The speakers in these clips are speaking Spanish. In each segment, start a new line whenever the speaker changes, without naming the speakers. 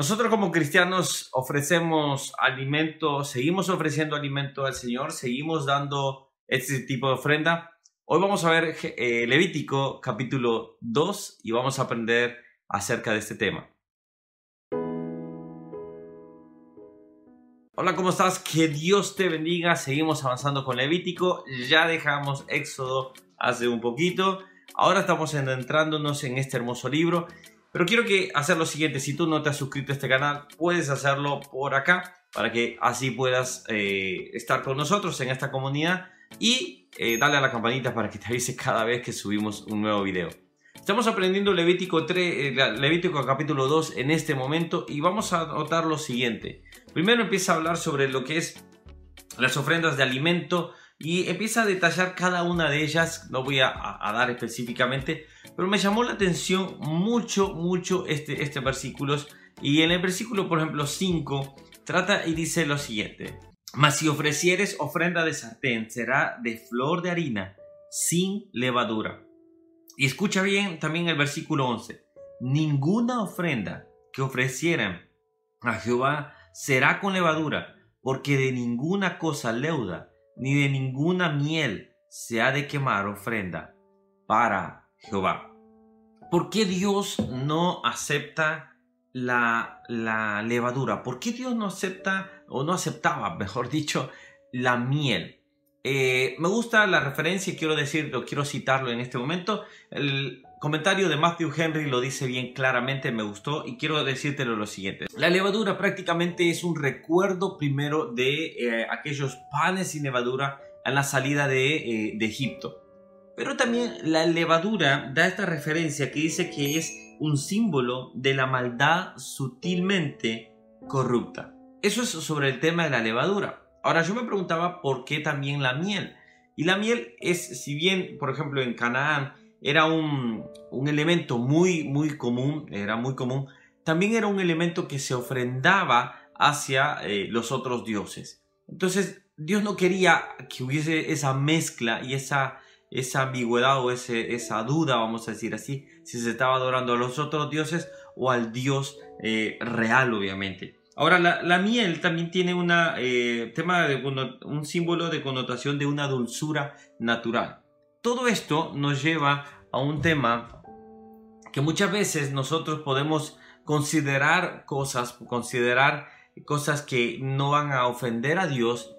Nosotros como cristianos ofrecemos alimento, seguimos ofreciendo alimento al Señor, seguimos dando este tipo de ofrenda. Hoy vamos a ver eh, Levítico capítulo 2 y vamos a aprender acerca de este tema. Hola, ¿cómo estás? Que Dios te bendiga. Seguimos avanzando con Levítico. Ya dejamos Éxodo hace un poquito. Ahora estamos entrándonos en este hermoso libro pero quiero que hacer lo siguiente, si tú no te has suscrito a este canal, puedes hacerlo por acá para que así puedas eh, estar con nosotros en esta comunidad y eh, dale a la campanita para que te avise cada vez que subimos un nuevo video. Estamos aprendiendo Levítico, 3, eh, Levítico capítulo 2 en este momento y vamos a notar lo siguiente. Primero empieza a hablar sobre lo que es las ofrendas de alimento y empieza a detallar cada una de ellas, no voy a, dar específicamente, pero me llamó la atención mucho, mucho este, este versículo. Y en el versículo, por ejemplo, 5, trata y dice lo siguiente. Mas si ofrecieres ofrenda de sartén, será de flor de harina, sin levadura. Y escucha bien también el versículo 11. Ninguna ofrenda que ofrecieran a Jehová será con levadura, porque de ninguna cosa leuda ni de ninguna miel se ha de quemar ofrenda para Jehová. ¿Por qué Dios no acepta la, la levadura? ¿Por qué Dios no acepta o no aceptaba, mejor dicho, la miel? Eh, me gusta la referencia y quiero decirlo, quiero citarlo en este momento. Comentario de Matthew Henry lo dice bien claramente, me gustó y quiero decírtelo lo siguiente. La levadura prácticamente es un recuerdo primero de eh, aquellos panes sin levadura a la salida de, eh, de Egipto. Pero también la levadura da esta referencia que dice que es un símbolo de la maldad sutilmente corrupta. Eso es sobre el tema de la levadura. Ahora yo me preguntaba por qué también la miel. Y la miel es, si bien, por ejemplo, en Canaán era un, elemento muy, muy común, era muy común, también era un elemento que se ofrendaba hacia eh, los otros dioses. Entonces, Dios no quería que hubiese esa mezcla y esa, esa ambigüedad o ese, esa duda, vamos a decir así, si se estaba adorando a los otros dioses o al Dios eh, real, obviamente. Ahora, la, miel también tiene una, eh, tema de, un símbolo de connotación de una dulzura natural. Todo esto nos lleva a un tema que muchas veces nosotros podemos considerar cosas, considerar cosas que no van a ofender a Dios,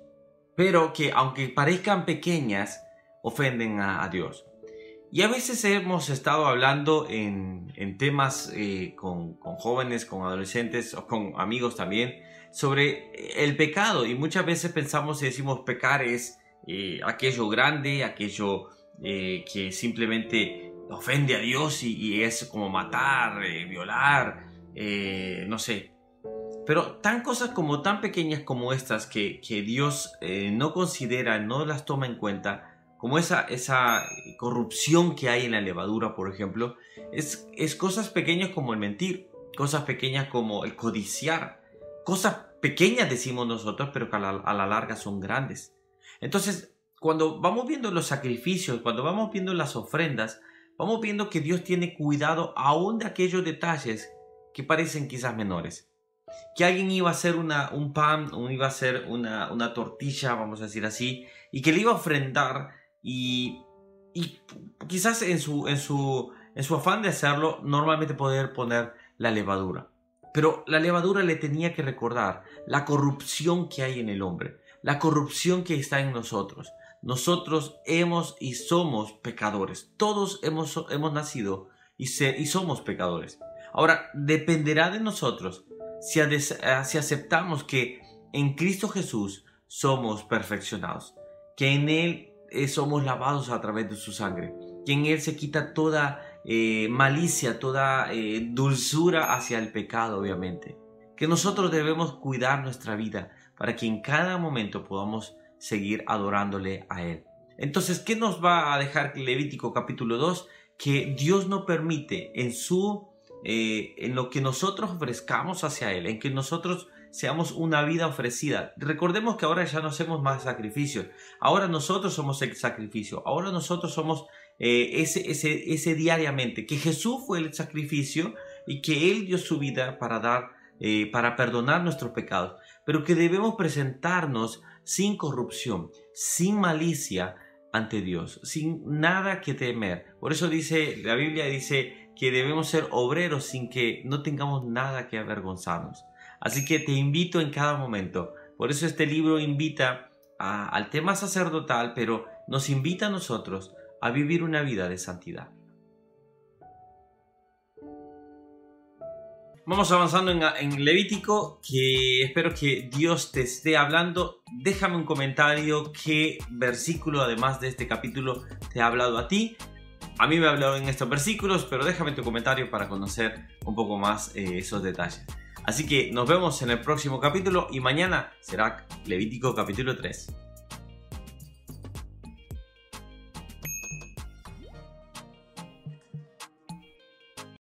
pero que aunque parezcan pequeñas, ofenden a, Dios. Y a veces hemos estado hablando en, temas eh, con, jóvenes, con adolescentes con amigos también sobre el pecado y muchas veces pensamos y decimos pecar es eh, aquello grande, aquello eh, que simplemente ofende a Dios y, es como matar, eh, violar, eh, no sé. Pero tan cosas como tan pequeñas como estas que, Dios no considera, no las toma en cuenta, como esa, esa corrupción que hay en la levadura, por ejemplo, es, es cosas pequeñas como el mentir, cosas pequeñas como el codiciar, cosas pequeñas decimos nosotros, pero que a la larga son grandes. Entonces, cuando vamos viendo los sacrificios, cuando vamos viendo las ofrendas, vamos viendo que Dios tiene cuidado aún de aquellos detalles que parecen quizás menores. Que alguien iba a hacer una, un pan, o iba a hacer una, una, tortilla, vamos a decir así, y que le iba a ofrendar y, y quizás en su, en, su, en su afán de hacerlo, normalmente poder poner la levadura. Pero la levadura le tenía que recordar la corrupción que hay en el hombre, la corrupción que está en nosotros, nosotros hemos y somos pecadores. Todos hemos, hemos nacido y, y somos pecadores. Ahora, dependerá de nosotros si, si aceptamos que en Cristo Jesús somos perfeccionados, que en Él eh, somos lavados a través de su sangre, que en Él se quita toda eh, malicia, toda eh, dulzura hacia el pecado, obviamente. Que nosotros debemos cuidar nuestra vida para que en cada momento podamos seguir adorándole a Él. Entonces, ¿qué nos va a dejar Levítico capítulo 2? Que Dios no permite en su, eh, en lo que nosotros ofrezcamos hacia Él, en que nosotros seamos una vida ofrecida. Recordemos que ahora ya no hacemos más sacrificios. Ahora nosotros somos el sacrificio. Ahora nosotros somos eh, ese, ese, ese diariamente. Que Jesús fue el sacrificio y que Él dio su vida para dar eh, para perdonar nuestros pecados, pero que debemos presentarnos sin corrupción, sin malicia ante Dios, sin nada que temer. Por eso dice, la Biblia dice que debemos ser obreros sin que no tengamos nada que avergonzarnos. Así que te invito en cada momento. Por eso este libro invita al tema sacerdotal, pero nos invita a nosotros a vivir una vida de santidad. Vamos avanzando en, Levítico, que espero que Dios te esté hablando. Déjame un comentario qué versículo, además de este capítulo, te ha hablado a ti. A mí me ha hablado en estos versículos, pero déjame tu comentario para conocer un poco más eh, esos detalles. Así que nos vemos en el próximo capítulo y mañana será Levítico capítulo 3.